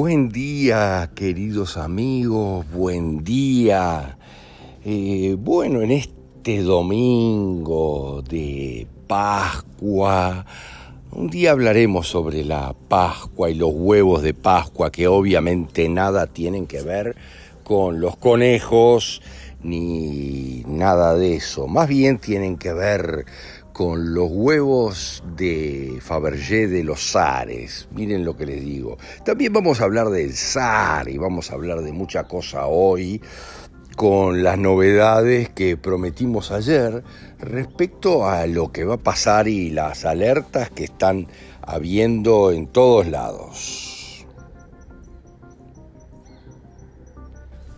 Buen día, queridos amigos, buen día. Eh, bueno, en este domingo de Pascua, un día hablaremos sobre la Pascua y los huevos de Pascua, que obviamente nada tienen que ver con los conejos ni nada de eso. Más bien tienen que ver con los huevos de Fabergé de los zares. Miren lo que les digo. También vamos a hablar del zar y vamos a hablar de mucha cosa hoy con las novedades que prometimos ayer respecto a lo que va a pasar y las alertas que están habiendo en todos lados.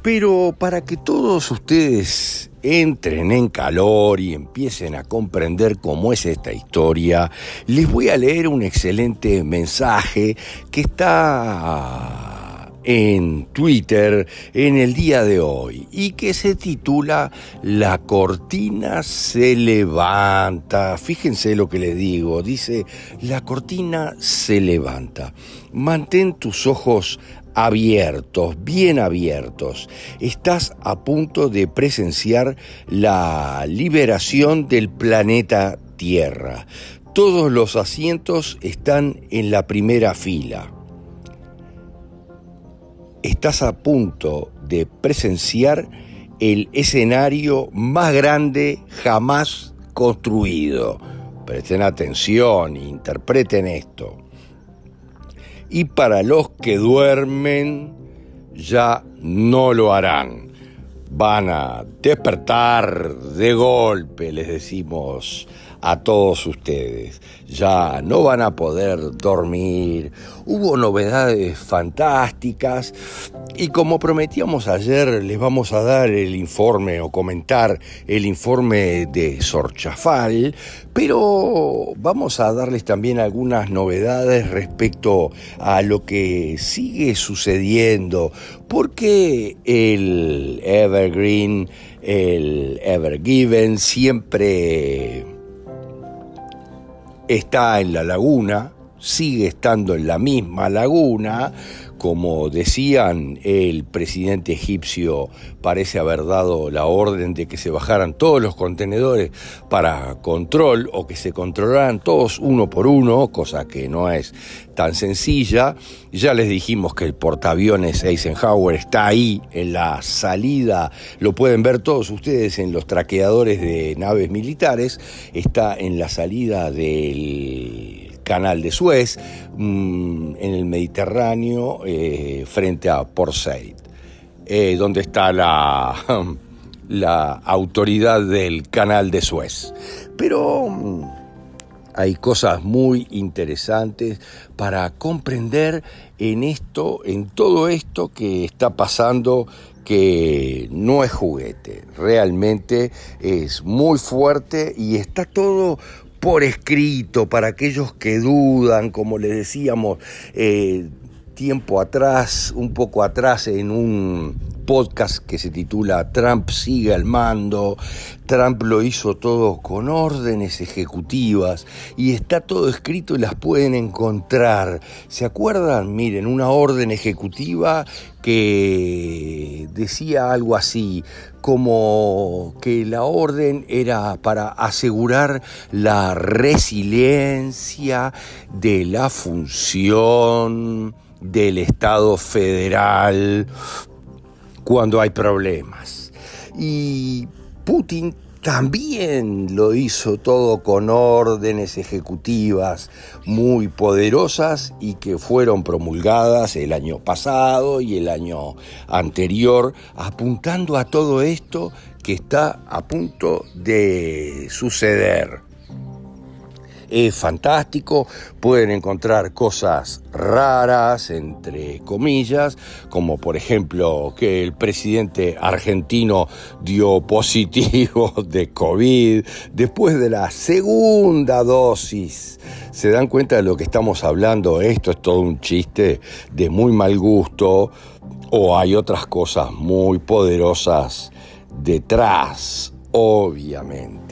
Pero para que todos ustedes entren en calor y empiecen a comprender cómo es esta historia, les voy a leer un excelente mensaje que está en Twitter en el día de hoy y que se titula La cortina se levanta. Fíjense lo que les digo, dice, la cortina se levanta. Mantén tus ojos abiertos, bien abiertos. Estás a punto de presenciar la liberación del planeta Tierra. Todos los asientos están en la primera fila. Estás a punto de presenciar el escenario más grande jamás construido. Presten atención, interpreten esto y para los que duermen ya no lo harán. Van a despertar de golpe, les decimos a todos ustedes. Ya no van a poder dormir. Hubo novedades fantásticas y como prometíamos ayer, les vamos a dar el informe o comentar el informe de Sorchafal, pero vamos a darles también algunas novedades respecto a lo que sigue sucediendo, porque el Evergreen, el Evergiven siempre está en la laguna, sigue estando en la misma laguna, como decían, el presidente egipcio parece haber dado la orden de que se bajaran todos los contenedores para control o que se controlaran todos uno por uno, cosa que no es tan sencilla. Ya les dijimos que el portaaviones Eisenhower está ahí en la salida, lo pueden ver todos ustedes en los traqueadores de naves militares, está en la salida del canal de Suez, mm, en el Mediterráneo, eh, frente a Port Said, eh, donde está la, la autoridad del canal de Suez. Pero mm, hay cosas muy interesantes para comprender en esto, en todo esto que está pasando que no es juguete, realmente es muy fuerte y está todo por escrito para aquellos que dudan, como les decíamos eh, tiempo atrás, un poco atrás en un podcast que se titula Trump sigue al mando. Trump lo hizo todo con órdenes ejecutivas y está todo escrito y las pueden encontrar. ¿Se acuerdan? Miren, una orden ejecutiva que decía algo así, como que la orden era para asegurar la resiliencia de la función del Estado federal cuando hay problemas. Y Putin también lo hizo todo con órdenes ejecutivas muy poderosas y que fueron promulgadas el año pasado y el año anterior, apuntando a todo esto que está a punto de suceder es fantástico, pueden encontrar cosas raras, entre comillas, como por ejemplo que el presidente argentino dio positivo de COVID después de la segunda dosis. ¿Se dan cuenta de lo que estamos hablando? Esto es todo un chiste de muy mal gusto o hay otras cosas muy poderosas detrás, obviamente.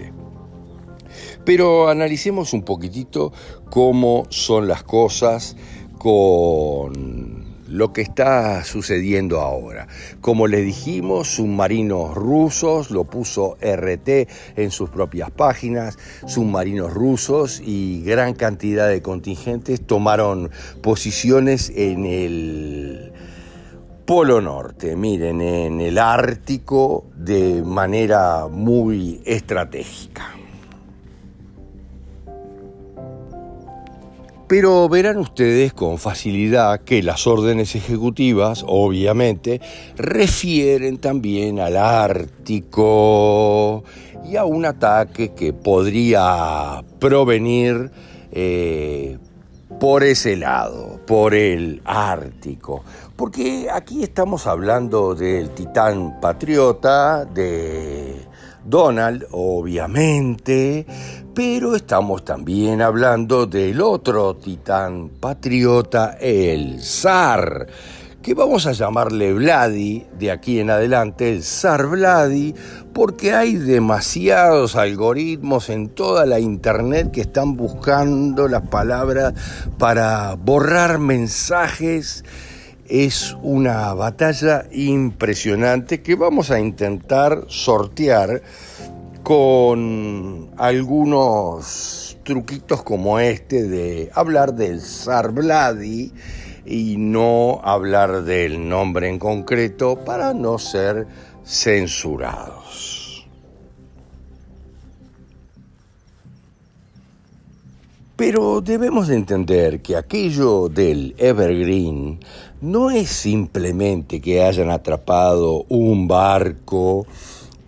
Pero analicemos un poquitito cómo son las cosas con lo que está sucediendo ahora. Como les dijimos, submarinos rusos, lo puso RT en sus propias páginas, submarinos rusos y gran cantidad de contingentes tomaron posiciones en el Polo Norte, miren, en el Ártico de manera muy estratégica. Pero verán ustedes con facilidad que las órdenes ejecutivas, obviamente, refieren también al Ártico y a un ataque que podría provenir eh, por ese lado, por el Ártico. Porque aquí estamos hablando del titán patriota, de Donald, obviamente, pero estamos también hablando del otro titán patriota, el zar, que vamos a llamarle Vladi de aquí en adelante, el zar Vladi, porque hay demasiados algoritmos en toda la internet que están buscando las palabras para borrar mensajes. Es una batalla impresionante que vamos a intentar sortear con algunos truquitos como este de hablar del zar Vladi y no hablar del nombre en concreto para no ser censurados. Pero debemos de entender que aquello del Evergreen no es simplemente que hayan atrapado un barco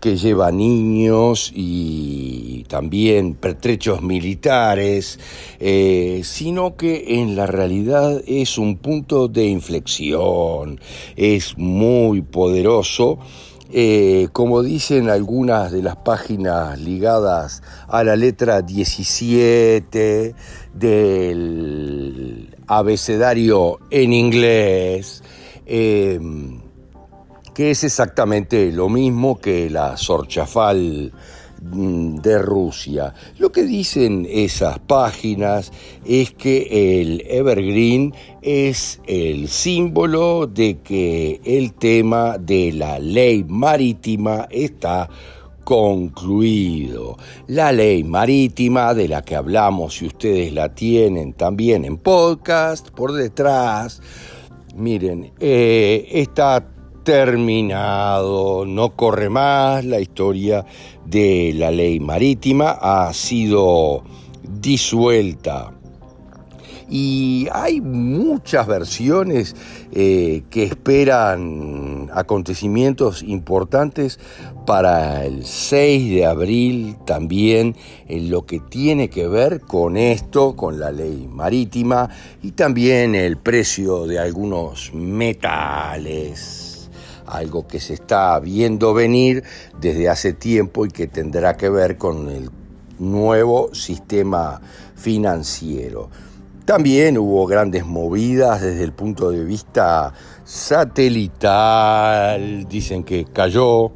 que lleva niños y también pertrechos militares, eh, sino que en la realidad es un punto de inflexión, es muy poderoso. Eh, como dicen algunas de las páginas ligadas a la letra 17 del abecedario en inglés, eh, que es exactamente lo mismo que la Sorchafal mm, de Rusia. Lo que dicen esas páginas es que el evergreen es el símbolo de que el tema de la ley marítima está concluido. La ley marítima de la que hablamos, si ustedes la tienen también en podcast, por detrás, miren, eh, está terminado, no corre más la historia de la ley marítima, ha sido disuelta. Y hay muchas versiones eh, que esperan acontecimientos importantes para el 6 de abril también en lo que tiene que ver con esto, con la ley marítima y también el precio de algunos metales algo que se está viendo venir desde hace tiempo y que tendrá que ver con el nuevo sistema financiero. También hubo grandes movidas desde el punto de vista satelital, dicen que cayó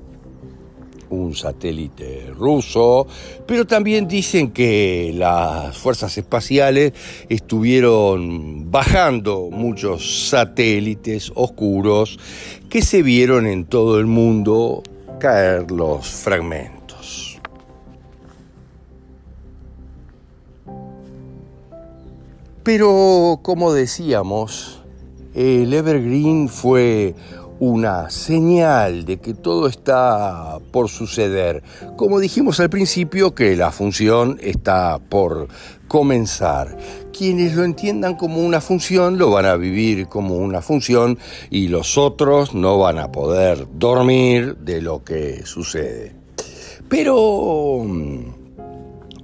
un satélite ruso, pero también dicen que las fuerzas espaciales estuvieron bajando muchos satélites oscuros que se vieron en todo el mundo caer los fragmentos. Pero, como decíamos, el Evergreen fue una señal de que todo está por suceder. Como dijimos al principio, que la función está por comenzar. Quienes lo entiendan como una función lo van a vivir como una función y los otros no van a poder dormir de lo que sucede. Pero mm,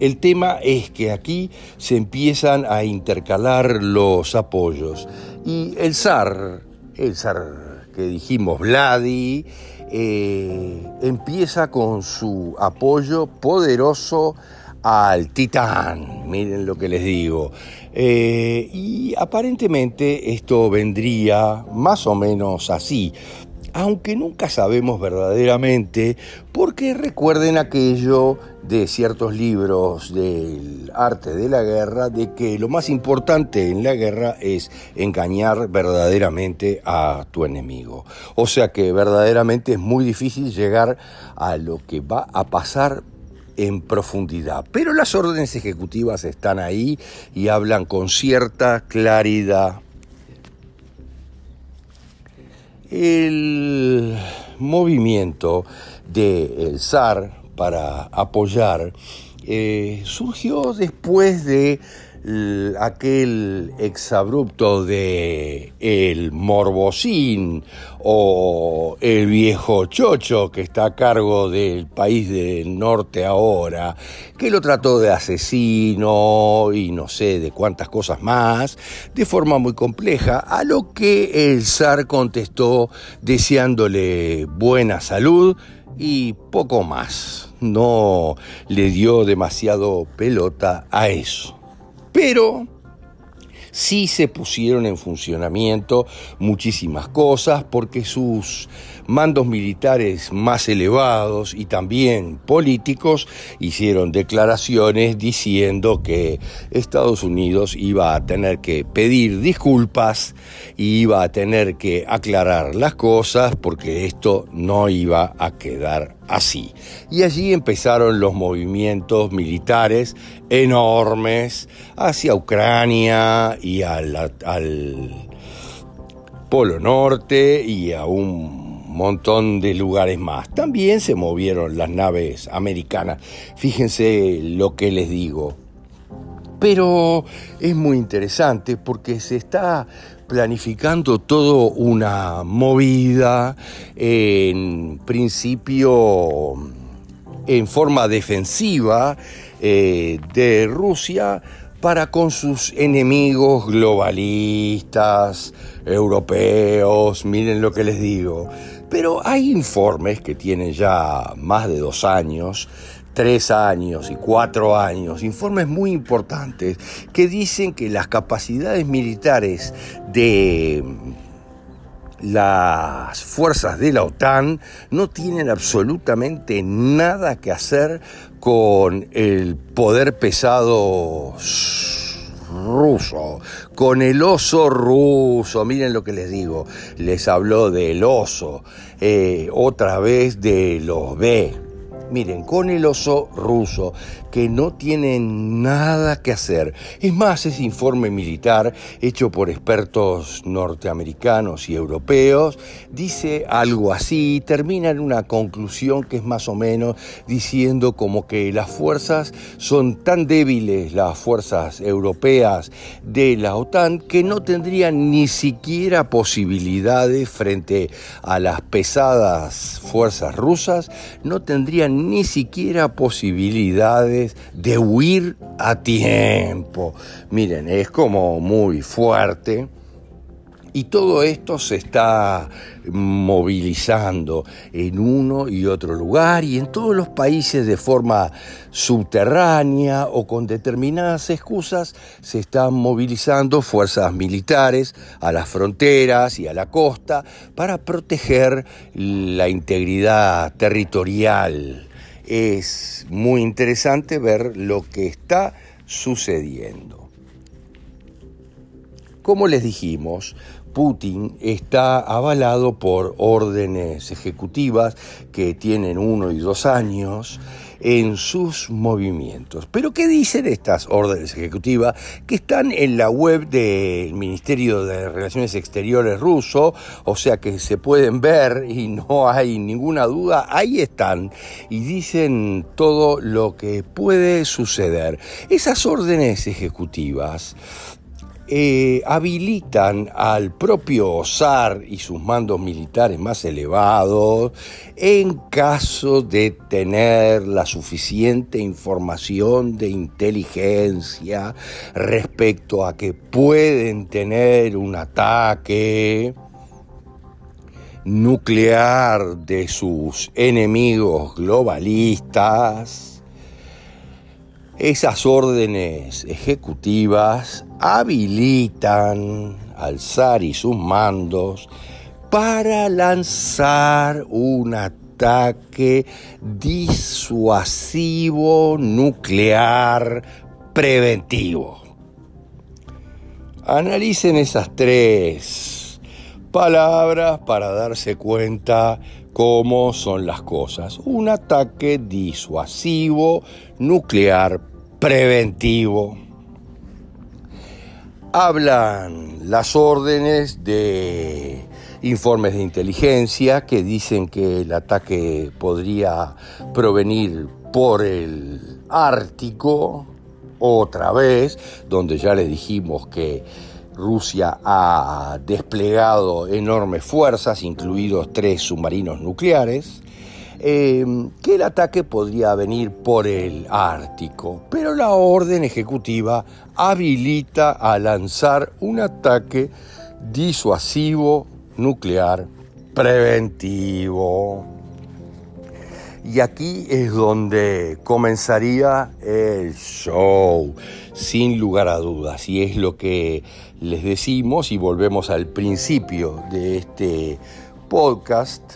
el tema es que aquí se empiezan a intercalar los apoyos y el zar, el zar dijimos, Vladi, eh, empieza con su apoyo poderoso al titán, miren lo que les digo. Eh, y aparentemente esto vendría más o menos así. Aunque nunca sabemos verdaderamente, porque recuerden aquello de ciertos libros del arte de la guerra, de que lo más importante en la guerra es engañar verdaderamente a tu enemigo. O sea que verdaderamente es muy difícil llegar a lo que va a pasar en profundidad. Pero las órdenes ejecutivas están ahí y hablan con cierta claridad. El movimiento del zar para apoyar eh, surgió después de aquel exabrupto de el Morbosín o el viejo Chocho que está a cargo del país del norte ahora, que lo trató de asesino y no sé de cuántas cosas más, de forma muy compleja, a lo que el zar contestó deseándole buena salud y poco más. No le dio demasiado pelota a eso. Pero sí se pusieron en funcionamiento muchísimas cosas porque sus mandos militares más elevados y también políticos hicieron declaraciones diciendo que Estados Unidos iba a tener que pedir disculpas y iba a tener que aclarar las cosas porque esto no iba a quedar así. Y allí empezaron los movimientos militares enormes hacia Ucrania y al, Polo Norte y a un montón de lugares más. También se movieron las naves americanas. Fíjense lo que les digo. Pero es muy interesante porque se está planificando todo una movida, en principio en forma defensiva eh, de Rusia para con sus enemigos globalistas, europeos, miren lo que les digo. Pero hay informes que tienen ya más de dos años tres años y cuatro años, informes muy importantes que dicen que las capacidades militares de las fuerzas de la OTAN no tienen absolutamente nada que hacer con el poder pesado ruso, con el oso ruso, miren lo que les digo, les habló del oso, eh, otra vez de los B, Miren, con el oso ruso, que no tiene nada que hacer. Es más, ese informe militar, hecho por expertos norteamericanos y europeos, dice algo así, termina en una conclusión que es más o menos diciendo como que las fuerzas son tan débiles, las fuerzas europeas de la OTAN, que no tendrían ni siquiera posibilidades frente a las pesadas fuerzas rusas, no tendrían ni siquiera posibilidades de huir a tiempo. Miren, es como muy fuerte. Y todo esto se está movilizando en uno y otro lugar y en todos los países de forma subterránea o con determinadas excusas se están movilizando fuerzas militares a las fronteras y a la costa para proteger la integridad territorial es muy interesante ver lo que está sucediendo. Como les dijimos, Putin está avalado por órdenes ejecutivas que tienen uno y dos años en sus movimientos. Pero ¿qué dicen estas órdenes ejecutivas que están en la web del Ministerio de Relaciones Exteriores ruso? O sea que se pueden ver y no hay ninguna duda, ahí están y dicen todo lo que puede suceder. Esas órdenes ejecutivas eh, habilitan al propio zar y sus mandos militares más elevados en caso de tener la suficiente información de inteligencia respecto a que pueden tener un ataque nuclear de sus enemigos globalistas esas órdenes ejecutivas habilitan al zar y sus mandos para lanzar un ataque disuasivo nuclear preventivo. Analicen esas tres palabras para darse cuenta cómo son las cosas. Un ataque disuasivo nuclear preventivo hablan las órdenes de informes de inteligencia que dicen que el ataque podría provenir por el Ártico, otra vez, donde ya le dijimos que Rusia ha desplegado enormes fuerzas, incluidos tres submarinos nucleares. Em, que el ataque podría venir por el Ártico, pero la orden ejecutiva habilita a lanzar un ataque disuasivo nuclear preventivo. Y aquí es donde comenzaría el show, sin lugar a dudas, y es lo que les decimos y volvemos al principio de este podcast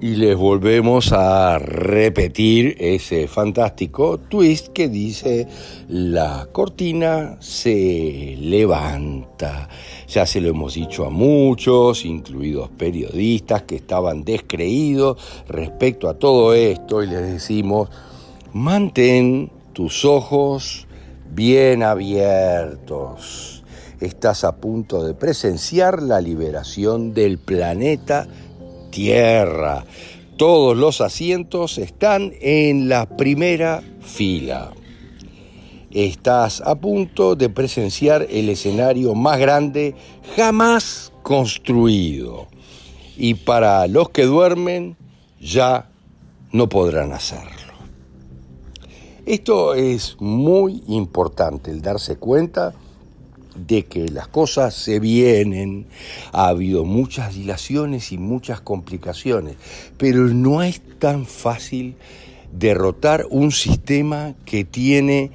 y les volvemos a repetir ese fantástico twist que dice la cortina se levanta. Ya se lo hemos dicho a muchos, incluidos periodistas que estaban descreídos respecto a todo esto y les decimos, mantén tus ojos bien abiertos. Estás a punto de presenciar la liberación del planeta tierra. Todos los asientos están en la primera fila. Estás a punto de presenciar el escenario más grande jamás construido. Y para los que duermen, ya no podrán hacerlo. Esto es muy importante, el darse cuenta de que las cosas se vienen, ha habido muchas dilaciones y muchas complicaciones, pero no es tan fácil derrotar un sistema que tiene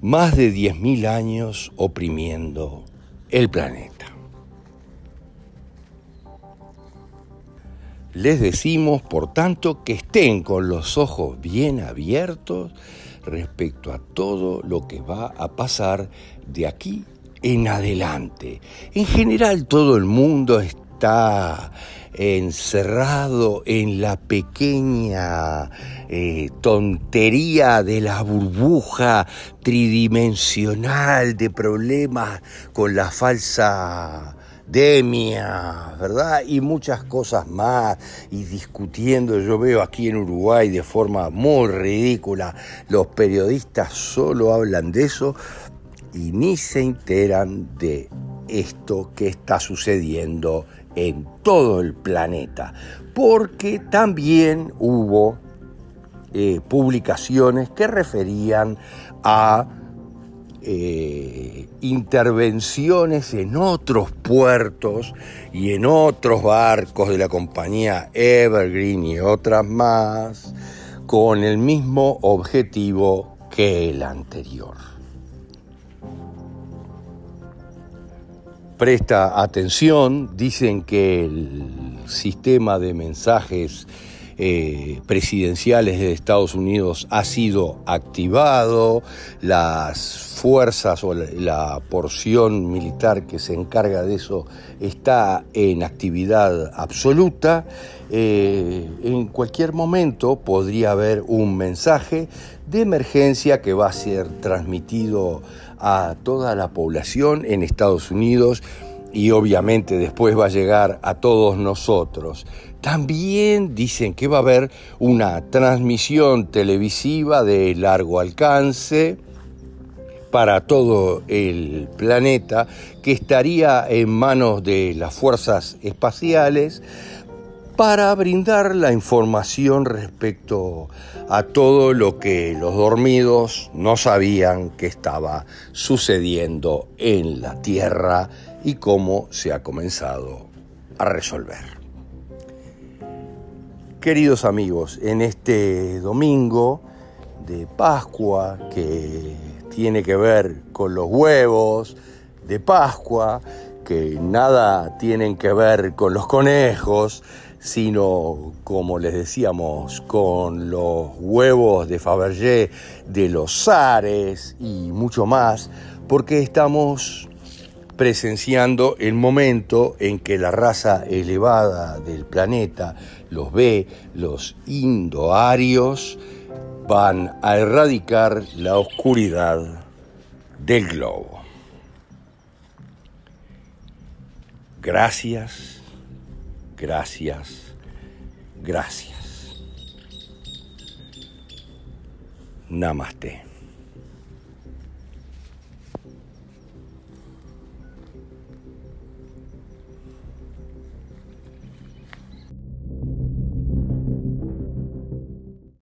más de 10.000 años oprimiendo el planeta. Les decimos, por tanto, que estén con los ojos bien abiertos respecto a todo lo que va a pasar de aquí en adelante. En general todo el mundo está encerrado en la pequeña eh, tontería de la burbuja tridimensional de problemas con la falsa demia, ¿verdad? Y muchas cosas más, y discutiendo, yo veo aquí en Uruguay de forma muy ridícula, los periodistas solo hablan de eso, y ni se enteran de esto que está sucediendo en todo el planeta, porque también hubo eh, publicaciones que referían a eh, intervenciones en otros puertos y en otros barcos de la compañía Evergreen y otras más, con el mismo objetivo que el anterior. Presta atención, dicen que el sistema de mensajes eh, presidenciales de Estados Unidos ha sido activado, las fuerzas o la, porción militar que se encarga de eso está en actividad absoluta. Eh, en cualquier momento podría haber un mensaje de emergencia que va a ser transmitido a toda la población en Estados Unidos y obviamente después va a llegar a todos nosotros. También dicen que va a haber una transmisión televisiva de largo alcance para todo el planeta que estaría en manos de las fuerzas espaciales para brindar la información respecto a todo lo que los dormidos no sabían que estaba sucediendo en la Tierra y cómo se ha comenzado a resolver. Queridos amigos, en este domingo de Pascua que tiene que ver con los huevos de Pascua, que nada tienen que ver con los conejos, sino, como les decíamos, con los huevos de Fabergé, de los zares y mucho más, porque estamos presenciando el momento en que la raza elevada del planeta, los B, los indoarios, van a erradicar la oscuridad del globo. Gracias, gracias, gracias. Namaste.